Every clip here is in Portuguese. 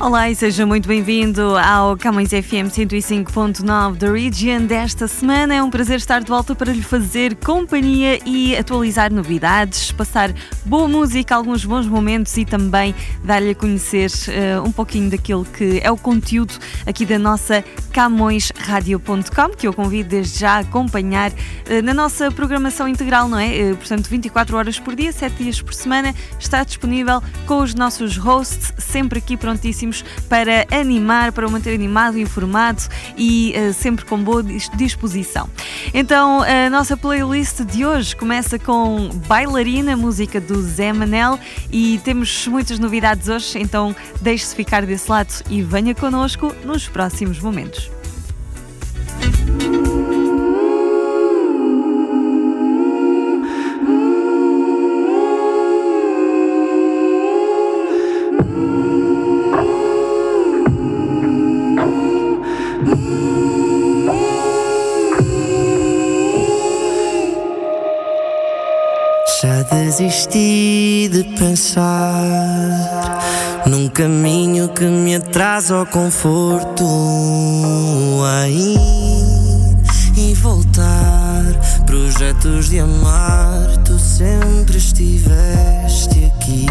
Olá e seja muito bem-vindo ao Camões FM 105.9 da Region desta semana. É um prazer estar de volta para lhe fazer companhia e atualizar novidades, passar boa música, alguns bons momentos e também dar-lhe a conhecer uh, um pouquinho daquilo que é o conteúdo aqui da nossa CamõesRadio.com, que eu convido desde já a acompanhar uh, na nossa programação integral, não é? Uh, portanto, 24 horas por dia, 7 dias por semana, está disponível com os nossos hosts, sempre aqui prontíssimos para animar, para o manter animado, informado e uh, sempre com boa disposição. Então, a nossa playlist de hoje começa com Bailarina, música do Zé Manel, e temos muitas novidades hoje, então deixe-se ficar desse lado e venha connosco nos próximos momentos. Desisti de pensar num caminho que me atrasa ao conforto a ir e voltar. Projetos de amar, tu sempre estiveste aqui.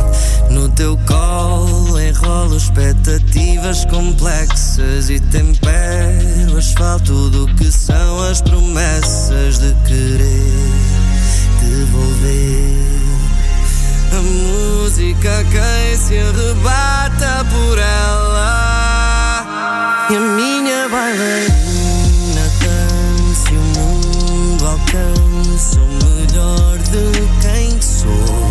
No teu colo enrolo expectativas complexas e tempero asfalto do que são as promessas de querer devolver. A música quem se arrebata por ela. E a minha bailarina dança o mundo alcança o melhor de quem sou.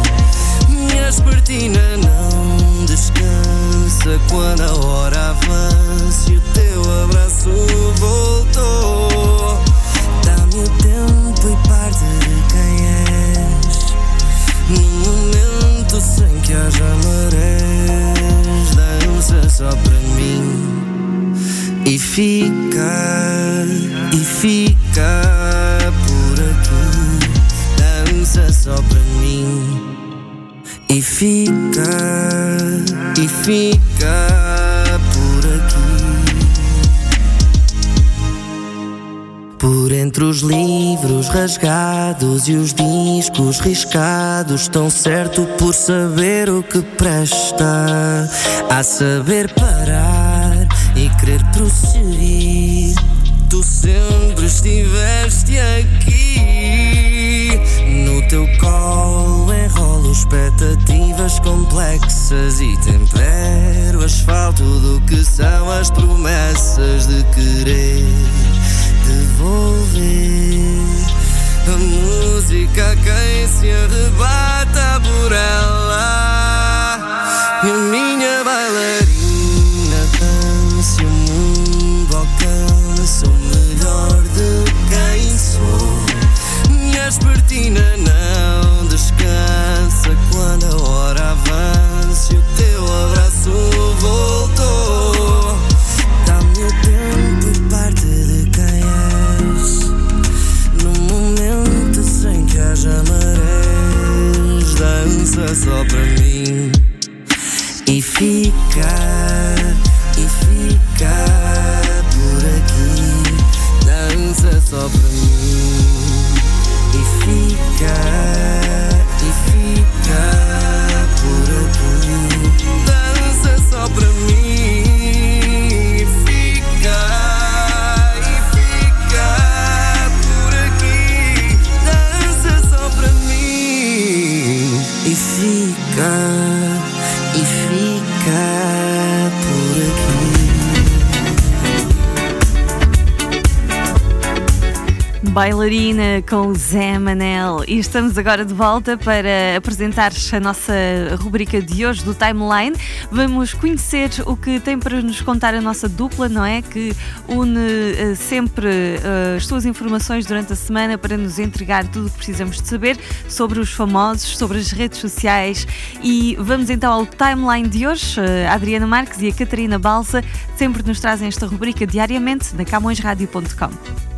Minha espertina não descansa quando a hora avança E o teu abraço voltou momento sem que haja marés, dança só para mim. E fica, e fica por aqui, dança só para mim. E fica, e fica entre os livros rasgados e os discos riscados, tão certo por saber o que presta, a saber parar e querer prosseguir. Tu sempre estiveste aqui, no teu colo enrolo expectativas complexas e tempero asfalto do que são as promessas de querer devolver. A música quem se arrebata por ela e a minha bailarina dança o mundo alcança o melhor de quem sou. Minha espertina Bailarina com Zé Manel. E estamos agora de volta para apresentar a nossa rubrica de hoje do Timeline. Vamos conhecer o que tem para nos contar a nossa dupla, não é? Que une uh, sempre uh, as suas informações durante a semana para nos entregar tudo o que precisamos de saber sobre os famosos, sobre as redes sociais. E vamos então ao Timeline de hoje. A Adriana Marques e a Catarina Balsa sempre nos trazem esta rubrica diariamente na camõesradio.com.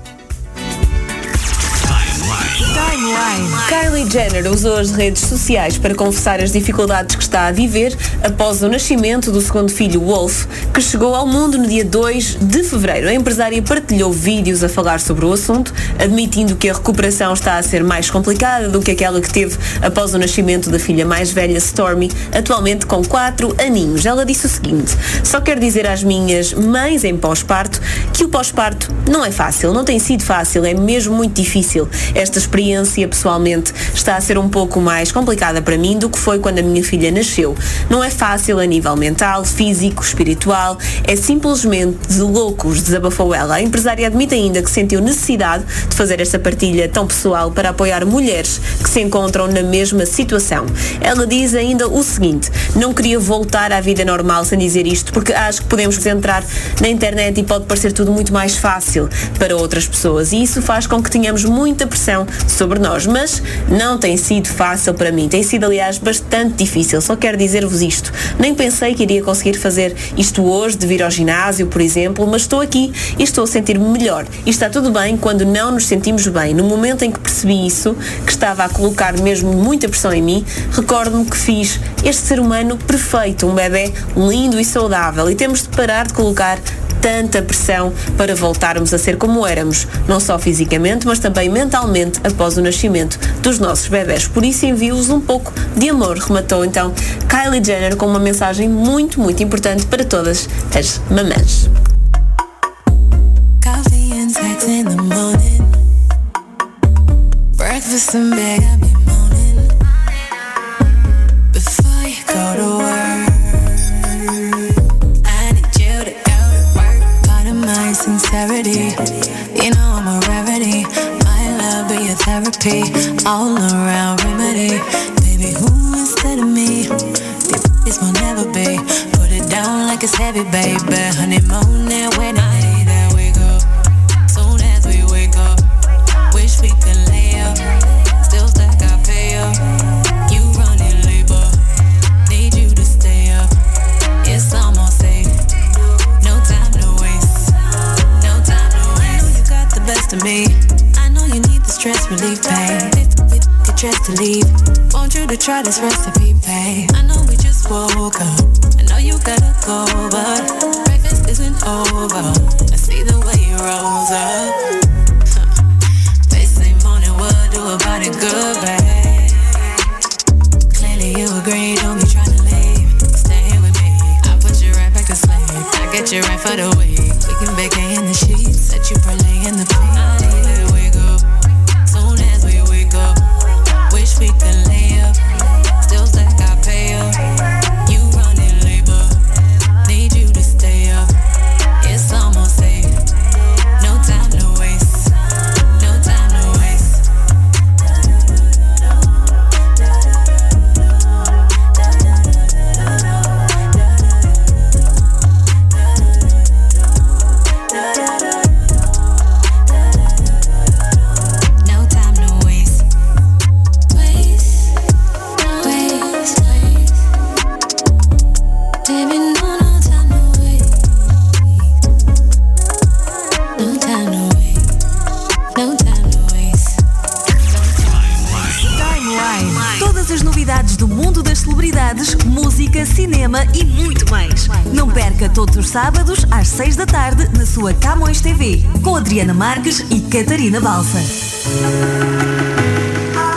Timeline. Kylie Jenner usou as redes sociais para confessar as dificuldades que está a viver após o nascimento do segundo filho, Wolf, que chegou ao mundo no dia 2 de fevereiro. A empresária partilhou vídeos a falar sobre o assunto, admitindo que a recuperação está a ser mais complicada do que aquela que teve após o nascimento da filha mais velha, Stormy, atualmente com 4 aninhos. Ela disse o seguinte: Só quero dizer às minhas mães em pós-parto que o pós-parto não é fácil, não tem sido fácil, é mesmo muito difícil. Esta experiência pessoalmente está a ser um pouco mais complicada para mim do que foi quando a minha filha nasceu. Não é fácil a nível mental, físico, espiritual, é simplesmente de loucos, desabafou ela. A empresária admite ainda que sentiu necessidade de fazer esta partilha tão pessoal para apoiar mulheres que se encontram na mesma situação. Ela diz ainda o seguinte: não queria voltar à vida normal sem dizer isto, porque acho que podemos entrar na internet e pode parecer tudo muito mais fácil para outras pessoas e isso faz com que tenhamos muita pressão sobre nós, mas não tem sido fácil para mim. Tem sido, aliás, bastante difícil. Só quero dizer-vos isto. Nem pensei que iria conseguir fazer isto hoje, de vir ao ginásio, por exemplo, mas estou aqui e estou a sentir-me melhor. E está tudo bem quando não nos sentimos bem. No momento em que percebi isso, que estava a colocar mesmo muita pressão em mim, recordo-me que fiz este ser humano perfeito, um bebê lindo e saudável. E temos de parar de colocar tanta pressão para voltarmos a ser como éramos, não só fisicamente, mas também mentalmente após o nascimento dos nossos bebés. Por isso envio-vos um pouco de amor, rematou então Kylie Jenner com uma mensagem muito, muito importante para todas as mamãs. Breakfast in bed, a all around remedy. Baby, who instead of me? This will never be. Put it down like it's heavy, baby. Honeymoon and wedding. to to leave. Want you to try this recipe, babe. I know we just woke up. I know you gotta go, but breakfast isn't over. I see the way you rolls up. Say morning, what do about it good, babe? Clearly you agree, don't be trying to leave. Stay here with me. I put you right back to sleep. I get you right for the week. We can bake in the sheets, set you parlay sua Camões TV, com Adriana Marques e Catarina Balsa.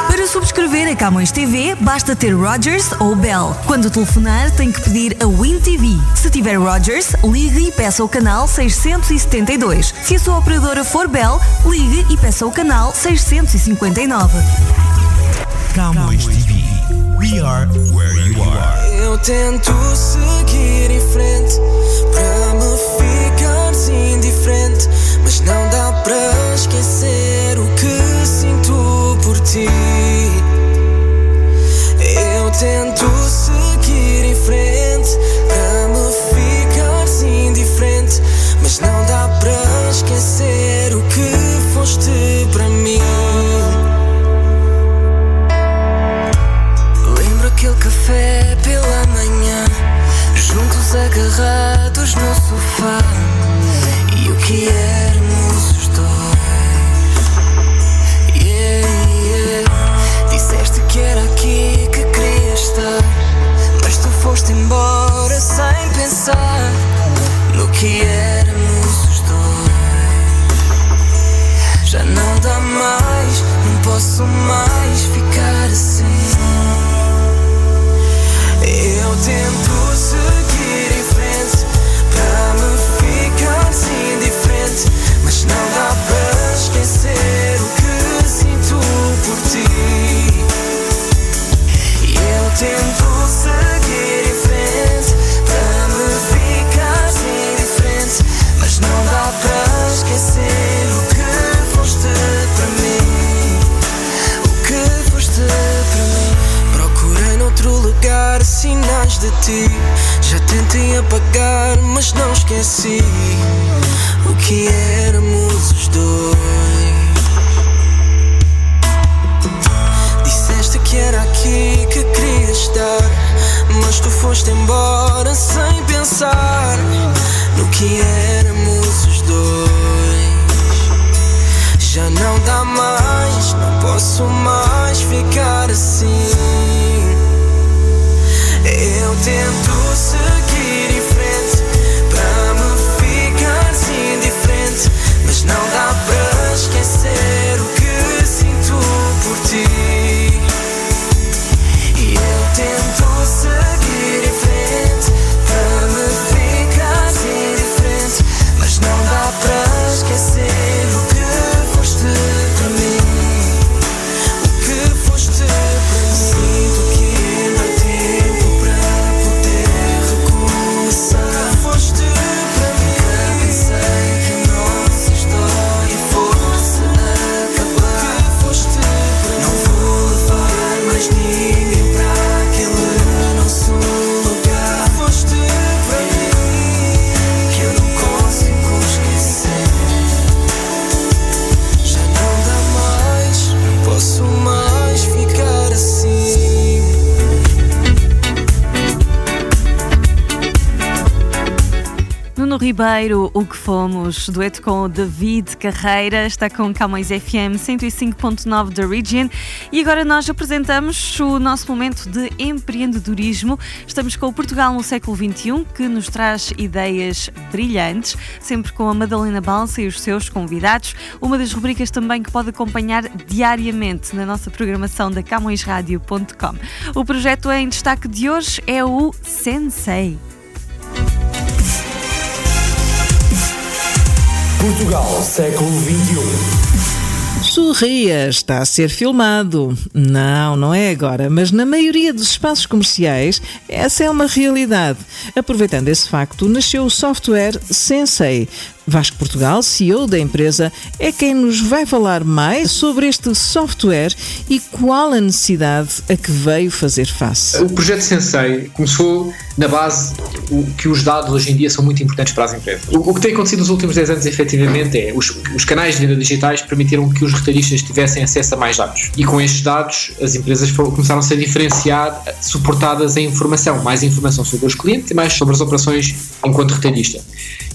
Para subscrever a Camões TV, basta ter Rogers ou Bell. Quando telefonar, tem que pedir a Win TV. Se tiver Rogers, ligue e peça o canal 672. Se a sua operadora for Bell, ligue e peça o canal 659. Camões TV. We are where you are. Eu tento seguir em frente para me mas não dá para esquecer o que sinto por ti. Eu tento seguir em frente para me ficar indiferente, mas não dá para esquecer o que foste para mim. Lembro aquele café pela manhã, juntos agarrados no sofá, Eu tento seguir em mas não dá para esquecer o que sinto por ti. Eu tento seguir em frente para me ficar indiferente, mas não dá para esquecer o que foste para mim. O que foste para mim? Procurei noutro lugar sinais de ti. Já tentei apagar, mas não esqueci o que éramos os dois. Disseste que era aqui que querias estar, mas tu foste embora sem pensar no que éramos os dois. Já não dá mais, não posso mais ficar assim. Eu tento seguir Ribeiro, o que fomos, dueto com o David Carreira, está com Camões FM 105.9 da Region e agora nós apresentamos o nosso momento de empreendedorismo. Estamos com o Portugal no século XXI, que nos traz ideias brilhantes, sempre com a Madalena Balsa e os seus convidados. Uma das rubricas também que pode acompanhar diariamente na nossa programação da CamõesRádio.com. O projeto em destaque de hoje é o Sensei. Portugal, século XXI. Sorria, está a ser filmado. Não, não é agora, mas na maioria dos espaços comerciais essa é uma realidade. Aproveitando esse facto, nasceu o software Sensei. Vasco Portugal, CEO da empresa, é quem nos vai falar mais sobre este software e qual a necessidade a que veio fazer face. O projeto Sensei começou na base que os dados hoje em dia são muito importantes para as empresas. O, que tem acontecido nos últimos 10 anos, efetivamente, é os, os canais de venda digitais permitiram que os retalhistas tivessem acesso a mais dados. E com estes dados, as empresas começaram-se a diferenciar, suportadas em informação. Mais informação sobre os clientes e mais sobre as operações enquanto retalhista.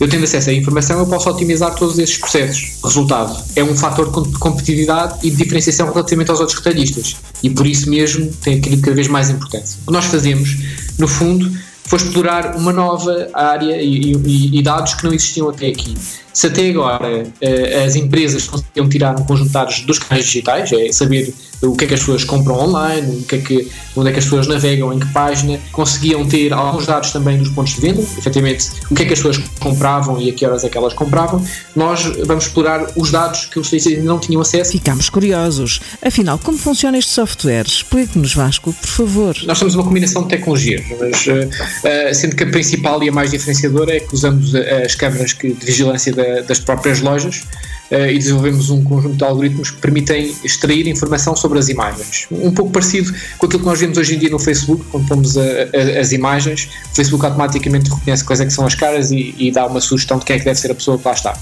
Eu tendo acesso à informação, eu posso otimizar todos esses processos. Resultado, é um fator de competitividade e de diferenciação relativamente aos outros retalhistas. E por isso mesmo tem adquirido cada vez mais importância. O que nós fazemos, no fundo, foi explorar uma nova área e, e- e dados que não existiam até aqui. Se até agora eh, as empresas conseguiam tirar um conjunto de dados dos canais digitais, é saber o que é que as pessoas compram online, o que é que, onde é que as pessoas navegam, em que página, conseguiam ter alguns dados também dos pontos de venda, efetivamente o que é que as pessoas compravam e a que horas é que elas compravam. Nós vamos explorar os dados que os ainda não tinham acesso. Ficámos curiosos. Afinal, como funciona este software? Explique-nos, Vasco, por favor. Nós temos uma combinação de tecnologias, mas uh, sendo que a principal e a mais diferenciadora é que usamos as câmaras de vigilância da, das próprias lojas uh, e desenvolvemos um conjunto de algoritmos que permitem extrair informação sobre as imagens. Um pouco parecido com aquilo que nós vemos hoje em dia no Facebook, quando pomos a, a, as imagens, o Facebook automaticamente reconhece quais é que são as caras e, e dá uma sugestão de quem é que deve ser a pessoa que lá está.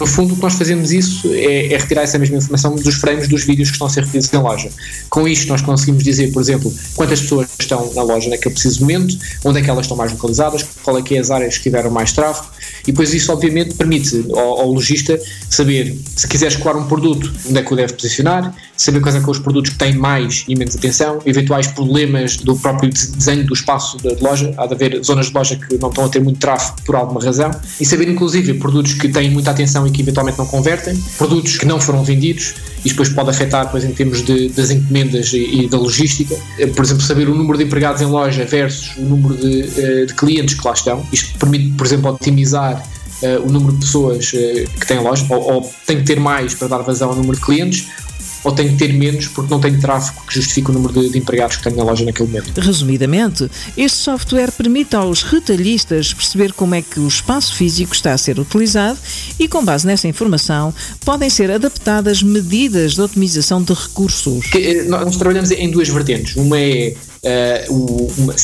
No fundo, o que nós fazemos isso é, é, retirar essa mesma informação dos frames dos vídeos que estão a ser referidos na loja. Com isto, nós conseguimos dizer, por exemplo, quantas pessoas estão na loja naquele preciso momento, onde é que elas estão mais localizadas, qual é que é as áreas que tiveram mais tráfego, e depois isso, obviamente, permite ao, ao lojista saber, se quiser escoar um produto, onde é que o deve posicionar, saber quais são os produtos que têm mais e menos atenção, eventuais problemas do próprio desenho do espaço de loja, há de haver zonas de loja que não estão a ter muito tráfego por alguma razão, e saber, inclusive, produtos que têm muita atenção e que eventualmente não convertem, produtos que não foram vendidos, e depois pode afetar depois, em termos de, das encomendas e, e, da logística. Eh, por exemplo, saber o número de empregados em loja versus o número de, eh, de clientes que lá estão. Isto permite, por exemplo, otimizar uh, o número de pessoas uh, que têm loja, ou, ou, tem que ter mais para dar vazão ao número de clientes, ou tem que ter menos porque não tem tráfego que justifique o número de, de, empregados que tem na loja naquele momento. Resumidamente, este software permite aos retalhistas perceber como é que o espaço físico está a ser utilizado e, com base nessa informação, podem ser adaptadas medidas de otimização de recursos. Que, nós trabalhamos em duas vertentes. Uma é uh, o, uma,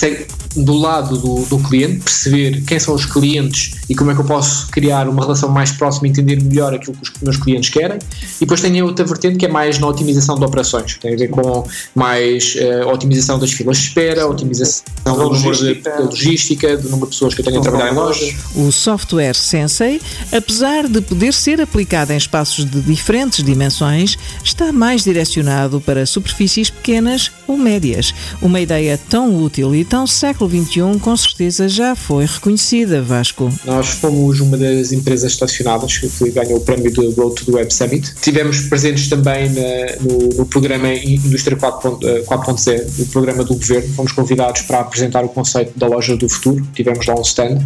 do lado do, do, cliente, perceber quem são os clientes e como é que eu posso criar uma relação mais próxima e entender melhor aquilo que os meus clientes querem. E depois tem a outra vertente que é mais na otimização de operações, tem a ver com mais uh, otimização das filas de espera, otimização do número de, da logística, do número de pessoas que eu tenho a trabalhar em loja. O software Sensei, apesar de poder ser aplicado em espaços de diferentes dimensões, está mais direcionado para superfícies pequenas ou médias. Uma ideia tão útil e tão século XXI, com certeza já foi reconhecida, Vasco. Nós fomos uma das empresas estacionadas que ganhou o prémio do Road to the Web Summit. Tivemos presentes também na, no, no, programa Indústria 4.0, eh, o programa do governo. Fomos convidados para apresentar o conceito da loja do futuro. Tivemos lá um stand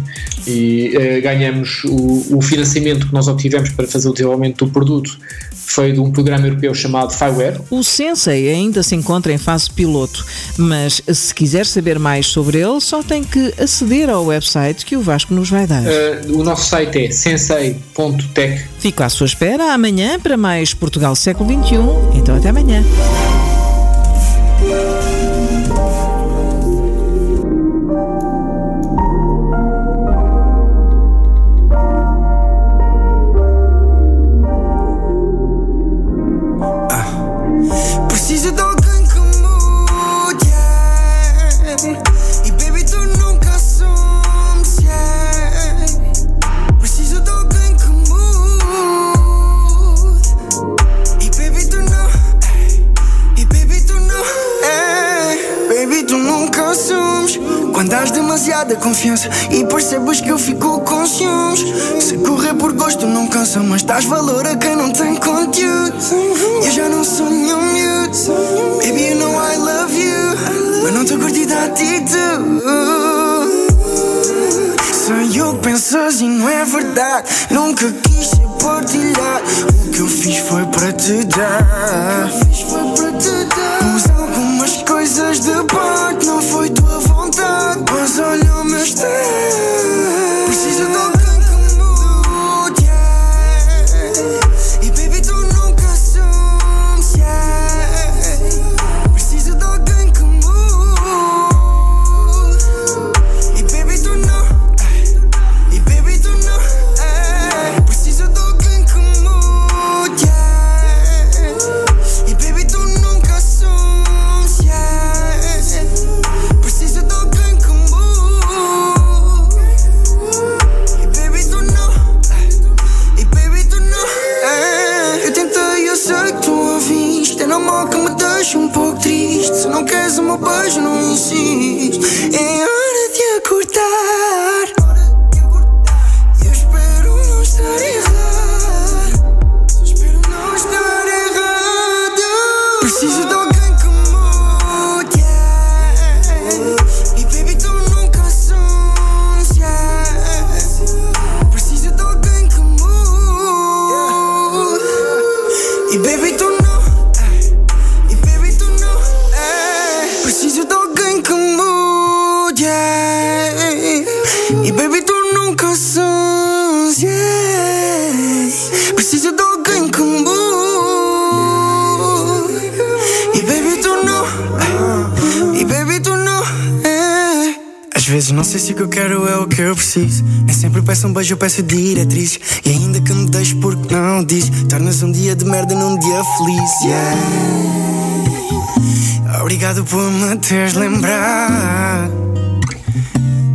e uh, ganhamos o, o financiamento que nós obtivemos para fazer o desenvolvimento do produto foi de um programa europeu chamado Fireware. O Sensei ainda se encontra em fase piloto, mas se quiser saber mais sobre ele, só tem que aceder ao website que o Vasco nos vai dar. Uh, o nosso site é sensei.tech. Fico à sua espera amanhã para mais Portugal século XXI. Então até amanhã. Demasiada confiança E percebes que eu fico com ciúmes. Se correr por gosto não cansa Mas dás valor a quem não tem conteúdo. Eu já não sou nenhum miúdo. Baby you know I love you. Mas não tô curtida a atitude Sei o que pensas e não é verdade Nunca quis ser partilhado O que eu fiz foi para te dar. Usa algumas coisas de parte Não sei se o que eu quero é o que eu preciso. Nem sempre peço um beijo, peço diretrizes. E ainda que me deixes porque não diz, tornas um dia de merda num dia feliz. Yeah. Obrigado por me teres lembrado.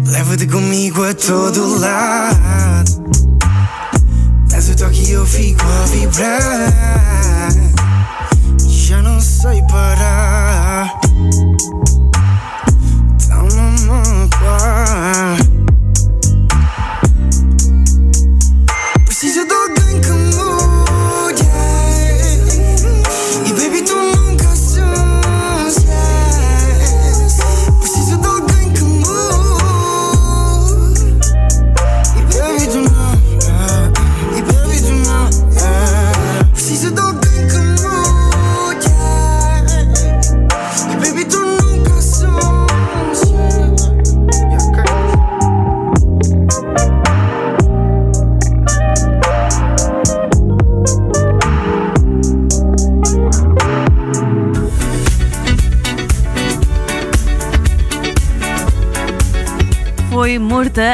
Leva-te comigo a todo lado. Dás o toque eu fico a vibrar. Já não sei parar.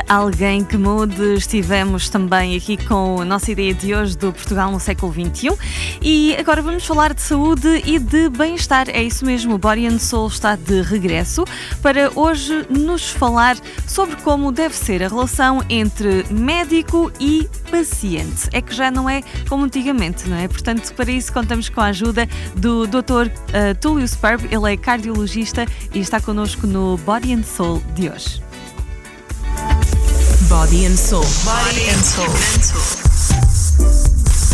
Alguém que mude. Estivemos também aqui com a nossa ideia de hoje do Portugal no século XXI. E agora vamos falar de saúde e de bem-estar. É isso mesmo, o Body and Soul está de regresso para hoje nos falar sobre como deve ser a relação entre médico e paciente. É que já não é como antigamente, não é? Portanto, para isso contamos com a ajuda do Dr. uh, Túlio Sperb. Ele é cardiologista e está connosco no Body and Soul de hoje. Body and Soul. Body and Soul.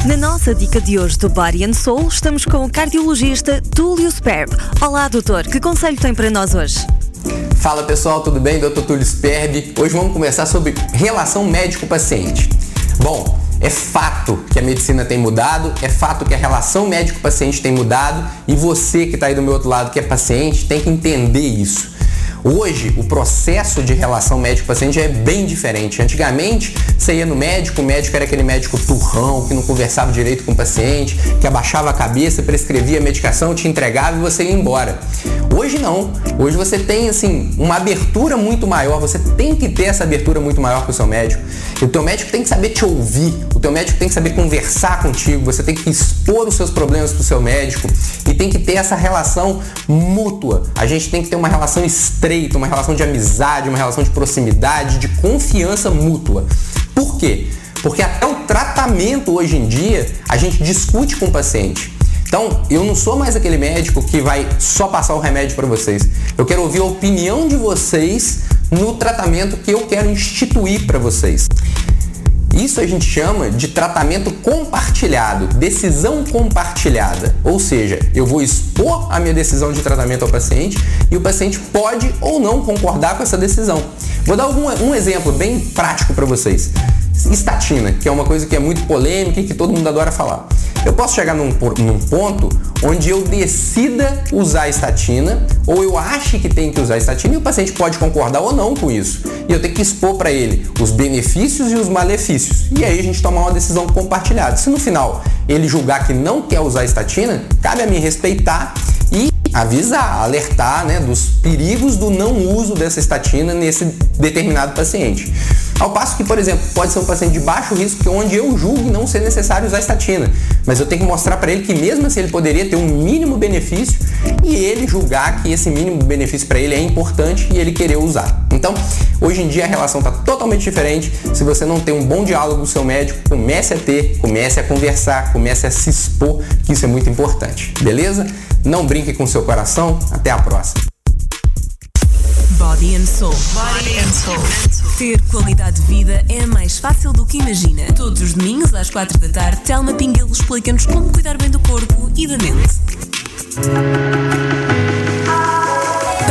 Na nossa dica de hoje do Body and Soul, estamos com o cardiologista Túlio Sperb. Olá, doutor, que conselho tem para nós hoje? Fala pessoal, tudo bem? Dr. Túlio Sperbi. Hoje vamos conversar sobre relação médico-paciente. Bom, é fato que a medicina tem mudado, é fato que a relação médico-paciente tem mudado e você que está aí do meu outro lado que é paciente tem que entender isso. Hoje, o processo de relação médico-paciente é bem diferente. Antigamente, você ia no médico, o médico era aquele médico turrão, que não conversava direito com o paciente, que abaixava a cabeça, prescrevia a medicação, te entregava e você ia embora. Hoje não. Hoje você tem, assim, uma abertura muito maior, você tem que ter essa abertura muito maior com o seu médico. E o teu médico tem que saber te ouvir, o teu médico tem que saber conversar contigo, você tem que expor os seus problemas para o seu médico e tem que ter essa relação mútua. A gente tem que ter uma relação estreita, uma relação de amizade, uma relação de proximidade, de confiança mútua. Por quê? Porque até o tratamento hoje em dia a gente discute com o paciente. Então, eu não sou mais aquele médico que vai só passar o remédio para vocês. Eu quero ouvir a opinião de vocês no tratamento que eu quero instituir para vocês. Isso a gente chama de tratamento compartilhado, decisão compartilhada. Ou seja, eu vou expor a minha decisão de tratamento ao paciente e o paciente pode ou não concordar com essa decisão. Vou dar algum, um exemplo bem prático para vocês. Estatina, que é uma coisa que é muito polêmica e que todo mundo adora falar. Eu posso chegar num, num ponto onde eu decida usar estatina ou eu ache que tem que usar estatina e o paciente pode concordar ou não com isso. E eu tenho que expor para ele os benefícios e os malefícios. E aí a gente tomar uma decisão compartilhada. Se no final ele julgar que não quer usar estatina, cabe a mim respeitar e avisar, alertar né, dos perigos do não uso dessa estatina nesse determinado paciente. Ao passo que, por exemplo, pode ser um paciente de baixo risco, onde eu julgo não ser necessário usar estatina, mas eu tenho que mostrar para ele que mesmo assim ele poderia ter um mínimo benefício e ele julgar que esse mínimo benefício para ele é importante e ele querer usar. Então, hoje em dia a relação está totalmente diferente. Se você não tem um bom diálogo com o seu médico, comece a ter, comece a conversar, comece a se expor, que isso é muito importante. Beleza? Não brinque com seu coração. Até a próxima. Body and Soul. Body and Soul. Ter qualidade de vida é mais fácil do que imagina. Todos os domingos às quatro da tarde, Telma Pinguelo explica-nos como cuidar bem do corpo e da mente.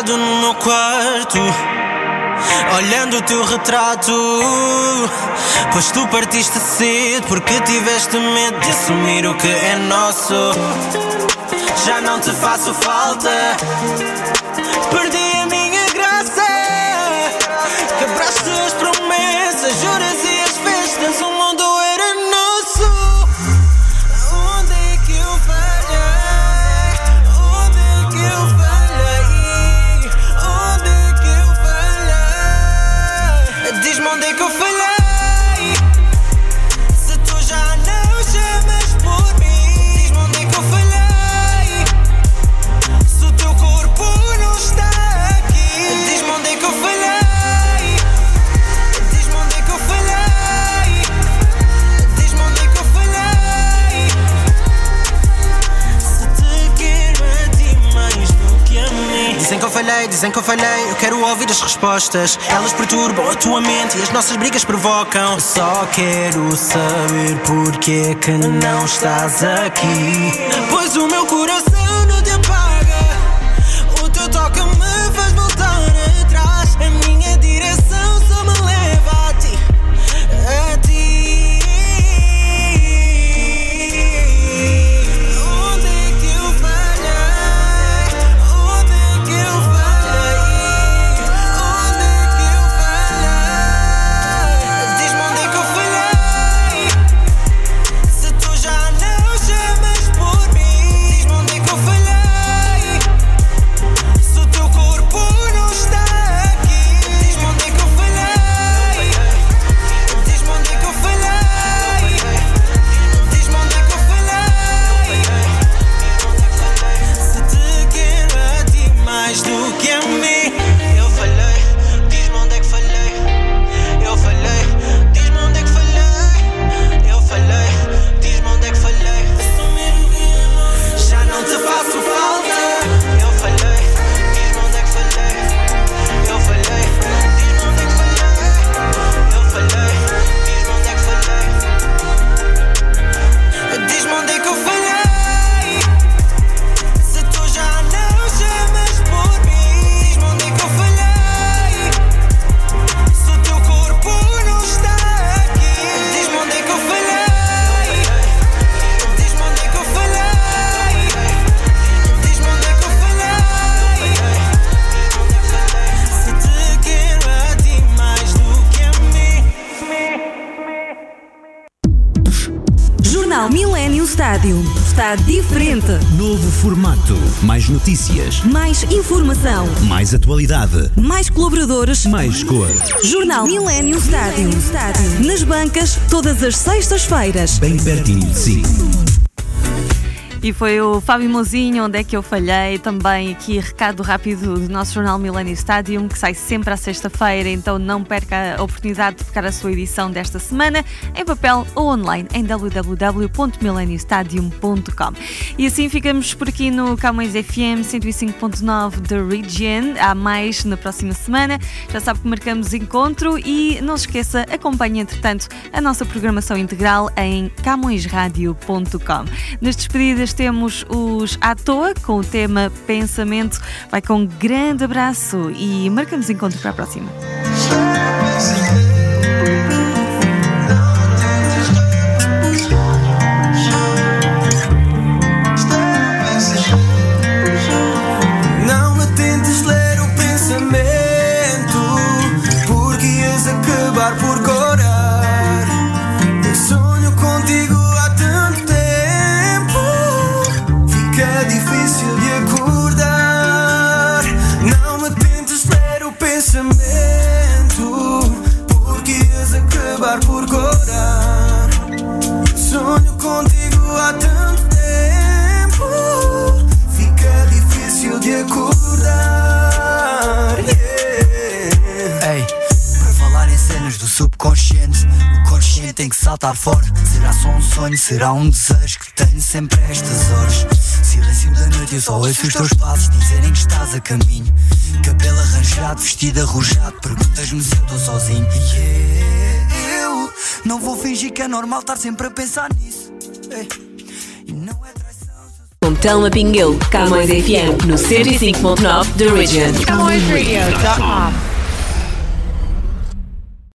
Sentado no meu quarto. Olhando o teu retrato, pois tu partiste cedo porque tiveste medo de assumir o que é nosso. Já não te faço falta, perdi respostas. Elas perturbam a tua mente e as nossas brigas provocam. Só quero saber porque é que não estás aqui. Pois o meu coração notícias. Mais informação. Mais atualidade. Mais colaboradores. Mais cor. Jornal Millennium Stádio. Nas bancas, todas as sextas-feiras. Bem pertinho de si. E foi o Fábio Mozinho, onde é que eu falhei. Também aqui recado rápido do nosso jornal Millennium Stadium, que sai sempre à sexta-feira, então não perca a oportunidade de ficar a sua edição desta semana em papel ou online em www.millenniumstadium.com. E assim ficamos por aqui no Camões FM 105.9 da Region. Há mais na próxima semana. Já sabe que marcamos encontro e não se esqueça, acompanhe entretanto a nossa programação integral em camõesradio.com. Nas despedidas temos os à toa com o tema Pensamento. Vai com um grande abraço e marcamos encontro para a próxima. Saltar fora. Será só um sonho, será um desejo que tenho sempre a estas horas. Silêncio da noite, eu só ouço os teus passos dizerem que estás a caminho. Cabelo arranjado, vestido arrojado, perguntas-me se eu estou sozinho. Yeah, eu não vou fingir que é normal estar sempre a pensar nisso. Ei, e não é traição. com Telma Pinguel. Camões FM no 105.9 The Region. CamõesRadio.com